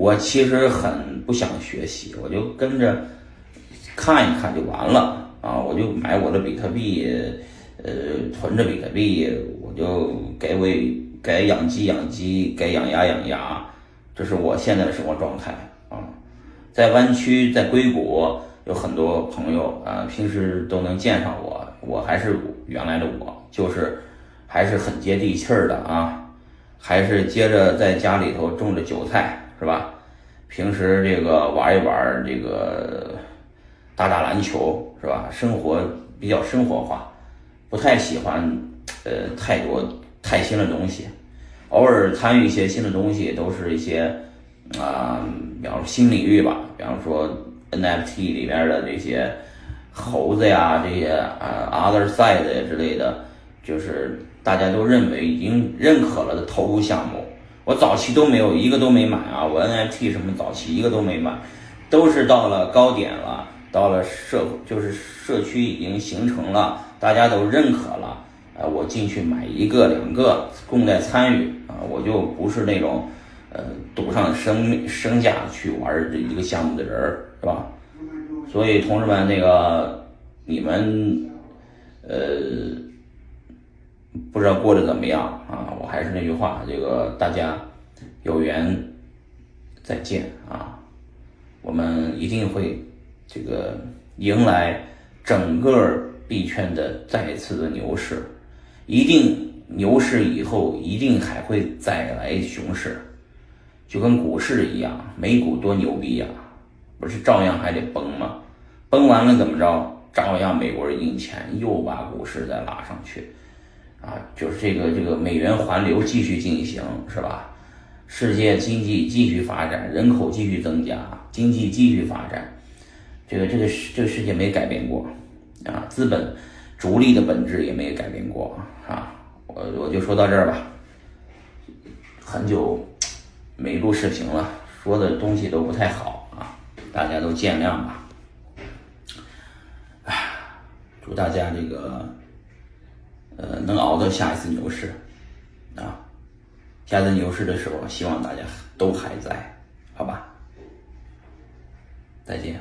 我其实很不想学习，我就跟着看一看就完了啊！我就买我的比特币，呃，囤着比特币，我就该为该养鸡养鸡，该养鸭养鸭，这是我现在的生活状态啊。在湾区，在硅谷有很多朋友啊，平时都能见上我，我还是原来的我，就是还是很接地气儿的啊，还是接着在家里头种着韭菜。是吧？平时这个玩一玩，这个打打篮球，是吧？生活比较生活化，不太喜欢呃太多太新的东西。偶尔参与一些新的东西，都是一些啊，比方说新领域吧，比方说 NFT 里面的这些猴子呀，这些啊 Other Side 之类的，就是大家都认为已经认可了的投入项目。我早期都没有一个都没买啊，我 NFT 什么早期一个都没买，都是到了高点了，到了社就是社区已经形成了，大家都认可了，呃，我进去买一个两个，共在参与啊，我就不是那种呃赌上生命身价去玩这一个项目的人，是吧？所以同志们，那个你们呃。不知道过得怎么样啊？我还是那句话，这个大家有缘再见啊！我们一定会这个迎来整个币圈的再次的牛市，一定牛市以后一定还会再来熊市，就跟股市一样，美股多牛逼呀，不是照样还得崩吗？崩完了怎么着？照样美国人印钱，又把股市再拉上去。啊，就是这个这个美元环流继续进行，是吧？世界经济继续发展，人口继续增加，经济继续发展，这个这个世这个世界没改变过啊，资本逐利的本质也没改变过啊。我我就说到这儿吧，很久没录视频了，说的东西都不太好啊，大家都见谅吧。唉，祝大家这个。呃，能熬到下一次牛市，啊，下次牛市的时候，希望大家都还在，好吧，再见。